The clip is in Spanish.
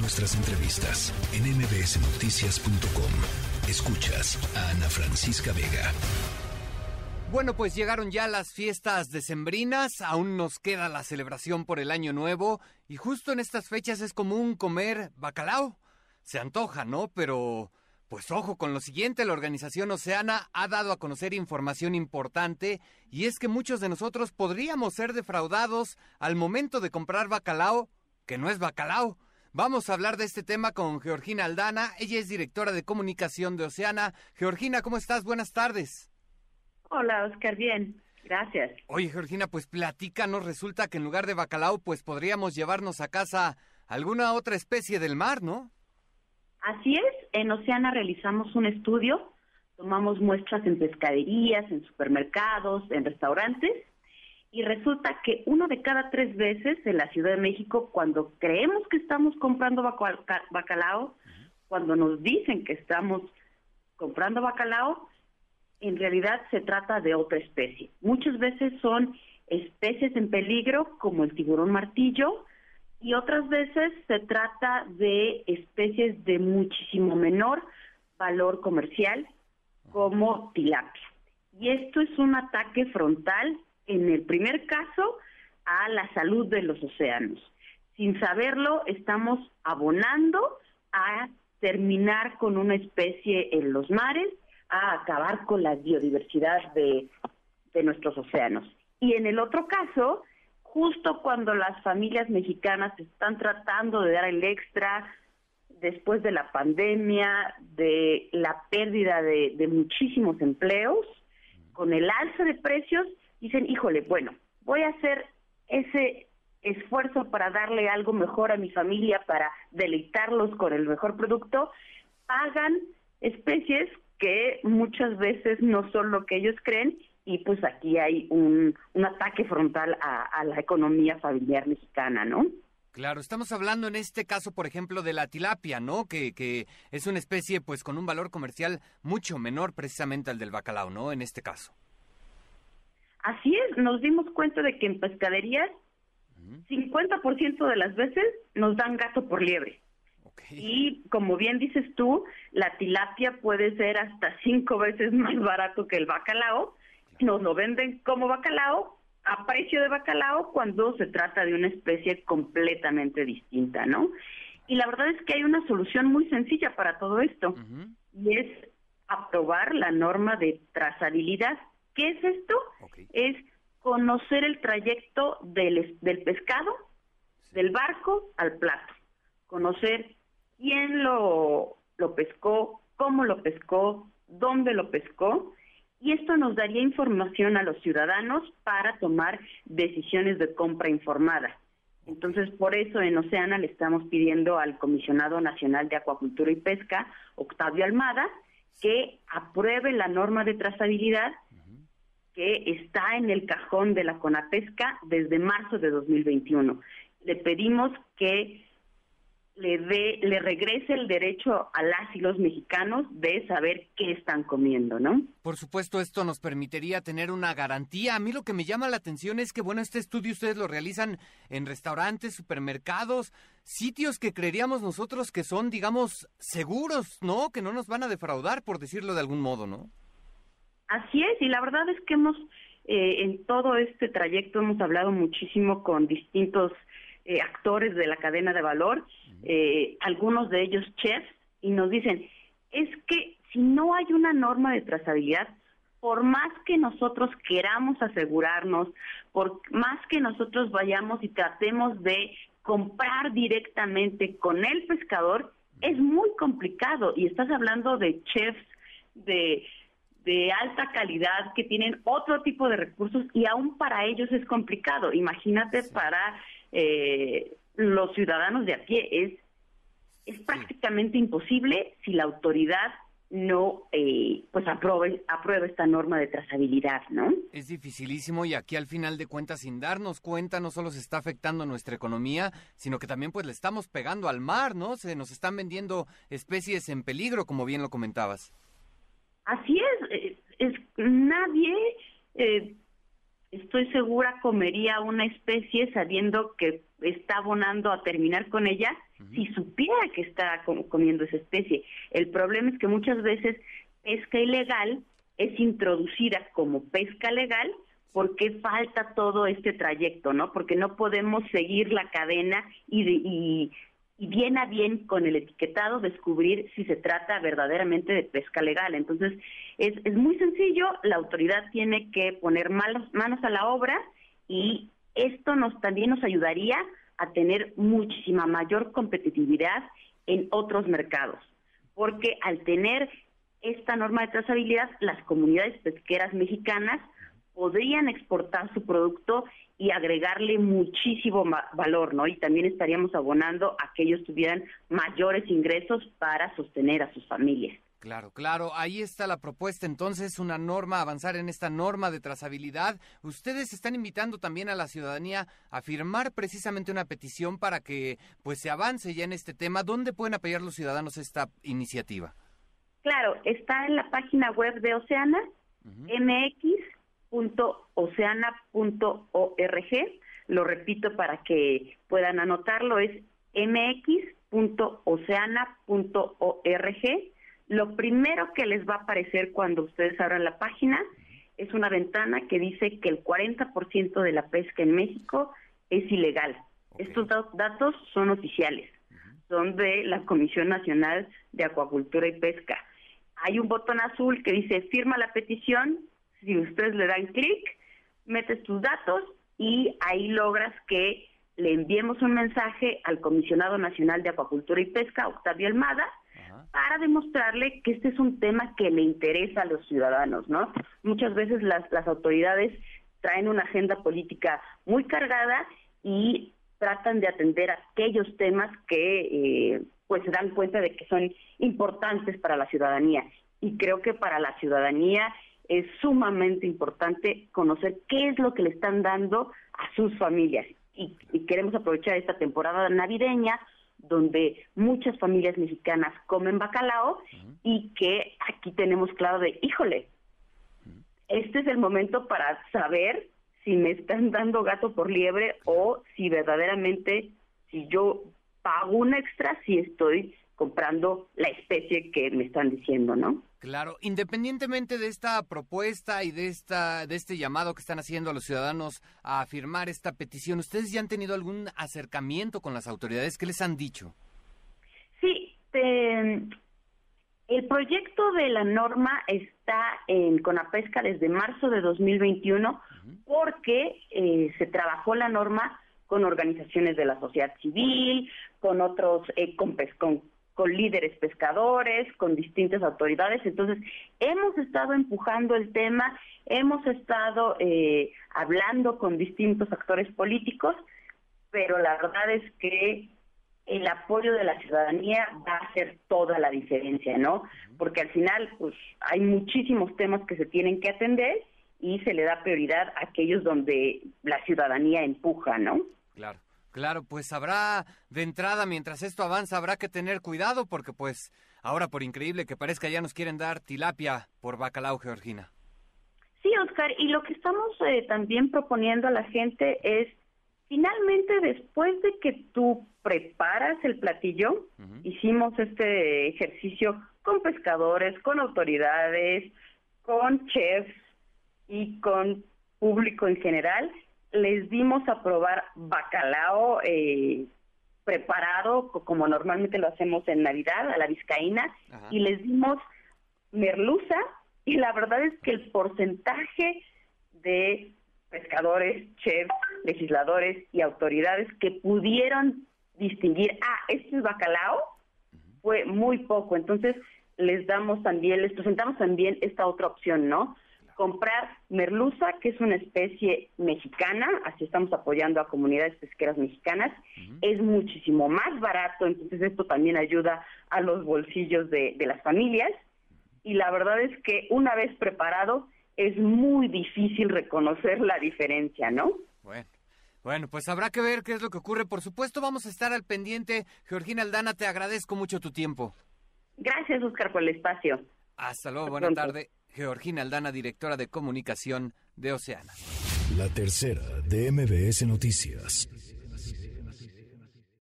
Nuestras entrevistas en mbsnoticias.com. Escuchas a Ana Francisca Vega. Bueno, pues llegaron ya las fiestas decembrinas, aún nos queda la celebración por el año nuevo y justo en estas fechas es común comer bacalao. Se antoja, ¿no? Pero pues ojo con lo siguiente, la organización Oceana ha dado a conocer información importante y es que muchos de nosotros podríamos ser defraudados al momento de comprar bacalao, que no es bacalao. Vamos a hablar de este tema con Georgina Aldana, ella es directora de comunicación de Oceana. Georgina, ¿cómo estás? Buenas tardes. Hola, Oscar, bien. Gracias. Oye, Georgina, pues platícanos, resulta que en lugar de bacalao, pues podríamos llevarnos a casa alguna otra especie del mar, ¿no? Así es, en Oceana realizamos un estudio, tomamos muestras en pescaderías, en supermercados, en restaurantes, y resulta que uno de cada tres veces en la Ciudad de México, cuando creemos que estamos comprando bacalao, cuando nos dicen que estamos comprando bacalao, en realidad se trata de otra especie. Muchas veces son especies en peligro, como el tiburón martillo, y otras veces se trata de especies de muchísimo menor valor comercial como tilapia. Y esto es un ataque frontal, en el primer caso, a la salud de los océanos. Sin saberlo, estamos abonando a terminar con una especie en los mares, a acabar con la biodiversidad de, nuestros océanos. Y en el otro caso, justo cuando las familias mexicanas están tratando de dar el extra después de la pandemia, de la pérdida de, muchísimos empleos, con el alza de precios, dicen, híjole, bueno, voy a hacer ese esfuerzo para darle algo mejor a mi familia, para deleitarlos con el mejor producto, pagan especies que muchas veces no son lo que ellos creen y pues aquí hay un, ataque frontal a, la economía familiar mexicana, ¿no? Claro, estamos hablando en este caso, por ejemplo, de la tilapia, ¿no? Que, que es una especie, pues, con un valor comercial mucho menor precisamente al del bacalao, ¿no? En este caso. Así es, nos dimos cuenta de que en pescaderías, 50% de las veces nos dan gato por liebre. Y como bien dices tú, la tilapia puede ser hasta cinco veces más barato que el bacalao, nos lo venden como bacalao a precio de bacalao cuando se trata de una especie completamente distinta, ¿no? Y la verdad es que hay una solución muy sencilla para todo esto y es aprobar la norma de trazabilidad. ¿Qué es esto? Es conocer el trayecto del, del pescado, del barco al plato, conocer quién lo, lo pescó, cómo lo pescó, dónde lo pescó. Y esto nos daría información a los ciudadanos para tomar decisiones de compra informada. Entonces, por eso en Oceana le estamos pidiendo al Comisionado Nacional de Acuacultura y Pesca, Octavio Almada, que apruebe la norma de trazabilidad que está en el cajón de la CONAPESCA desde marzo de 2021. Le pedimos que le dé, le regrese el derecho a las y los mexicanos de saber qué están comiendo, ¿no? Por supuesto, esto nos permitiría tener una garantía. A mí lo que me llama la atención es que, bueno, este estudio ustedes lo realizan en restaurantes, supermercados, sitios que creeríamos nosotros que son, digamos, seguros, ¿no? Que no nos van a defraudar, por decirlo de algún modo, ¿no? Así es, y la verdad es que hemos, eh, en todo este trayecto, hemos hablado muchísimo con distintos eh, actores de la cadena de valor, eh, algunos de ellos chefs, y nos dicen, es que si no hay una norma de trazabilidad, por más que nosotros queramos asegurarnos, por más que nosotros vayamos y tratemos de comprar directamente con el pescador, es muy complicado. Y estás hablando de chefs de, de alta calidad que tienen otro tipo de recursos y aún para ellos es complicado. Imagínate para eh, los ciudadanos de a pie. Es, es prácticamente imposible si la autoridad no eh, pues apruebe, aprueba esta norma de trazabilidad, ¿no? Es dificilísimo y aquí al final de cuentas sin darnos cuenta no solo se está afectando nuestra economía, sino que también pues le estamos pegando al mar, ¿no? Se nos están vendiendo especies en peligro, como bien lo comentabas. Así es, es, nadie eh, estoy segura comería una especie sabiendo que está abonando a terminar con ella si supiera que está comiendo esa especie. El problema es que muchas veces pesca ilegal es introducida como pesca legal porque falta todo este trayecto, ¿no? Porque no podemos seguir la cadena y, y, y, bien a bien con el etiquetado descubrir si se trata verdaderamente de pesca legal. Entonces, es, es muy sencillo, la autoridad tiene que poner manos, manos a la obra y esto nos también nos ayudaría a tener muchísima mayor competitividad en otros mercados, porque al tener esta norma de trazabilidad, las comunidades pesqueras mexicanas podrían exportar su producto y agregarle muchísimo valor, ¿no? Y también estaríamos abonando a que ellos tuvieran mayores ingresos para sostener a sus familias. Claro, claro, ahí está la propuesta entonces, una norma, avanzar en esta norma de trazabilidad. Ustedes están invitando también a la ciudadanía a firmar precisamente una petición para que pues se avance ya en este tema. ¿Dónde pueden apoyar los ciudadanos esta iniciativa? Claro, está en la página web de Oceana, mx.oceana.org. Lo repito para que puedan anotarlo, es mx.oceana.org lo primero que les va a aparecer cuando ustedes abran la página es una ventana que dice que el 40% de la pesca en México es ilegal. Estos datos son oficiales, son de la Comisión Nacional de Acuacultura y Pesca. Hay un botón azul que dice firma la petición, si ustedes le dan clic, metes tus datos y ahí logras que le enviemos un mensaje al Comisionado Nacional de Acuacultura y Pesca, Octavio Almada, para demostrarle que este es un tema que le interesa a los ciudadanos, ¿no? Muchas veces las, las autoridades traen una agenda política muy cargada y tratan de atender aquellos temas que eh, pues se dan cuenta de que son importantes para la ciudadanía. Y creo que para la ciudadanía es sumamente importante conocer qué es lo que le están dando a sus familias. y queremos aprovechar esta temporada navideña donde muchas familias mexicanas comen bacalao y que aquí tenemos claro de, híjole, este es el momento para saber si me están dando gato por liebre o si verdaderamente, si yo pago un extra, si estoy comprando la especie que me están diciendo, ¿no? Claro, independientemente de esta propuesta y de esta de este llamado que están haciendo a los ciudadanos a firmar esta petición, ¿ustedes ya han tenido algún acercamiento con las autoridades? ¿Qué les han dicho? Sí, el proyecto de la norma está en Conapesca desde marzo de 2021 porque eh, se trabajó la norma con organizaciones de la sociedad civil, con otros, eh, con, con con líderes pescadores, con distintas autoridades. Entonces, hemos estado empujando el tema, hemos estado eh, hablando con distintos actores políticos, pero la verdad es que el apoyo de la ciudadanía va a hacer toda la diferencia, ¿no? Porque al final, pues, hay muchísimos temas que se tienen que atender y se le da prioridad a aquellos donde la ciudadanía empuja, ¿no? Claro. Claro, pues habrá de entrada, mientras esto avanza, habrá que tener cuidado porque pues ahora por increíble que parezca ya nos quieren dar tilapia por bacalao, Georgina. Sí, Oscar, y lo que estamos eh, también proponiendo a la gente es, finalmente después de que tú preparas el platillo, hicimos este ejercicio con pescadores, con autoridades, con chefs y con público en general, les dimos a probar bacalao eh, preparado, como normalmente lo hacemos en Navidad, a la vizcaína, y les dimos merluza, y la verdad es que el porcentaje de pescadores, chefs, legisladores y autoridades que pudieron distinguir, ah, este es bacalao, fue muy poco. Entonces, les damos también, les presentamos también esta otra opción, ¿no? Comprar merluza, que es una especie mexicana, así estamos apoyando a comunidades pesqueras mexicanas, es muchísimo más barato, entonces esto también ayuda a los bolsillos de, las familias y la verdad es que una vez preparado es muy difícil reconocer la diferencia, ¿no? Bueno. Bueno, pues habrá que ver qué es lo que ocurre. Por supuesto, vamos a estar al pendiente. Georgina Aldana, te agradezco mucho tu tiempo. Gracias, Oscar, por el espacio. Hasta luego, buena tarde. Georgina Aldana, directora de comunicación de Oceana. La tercera de MBS Noticias.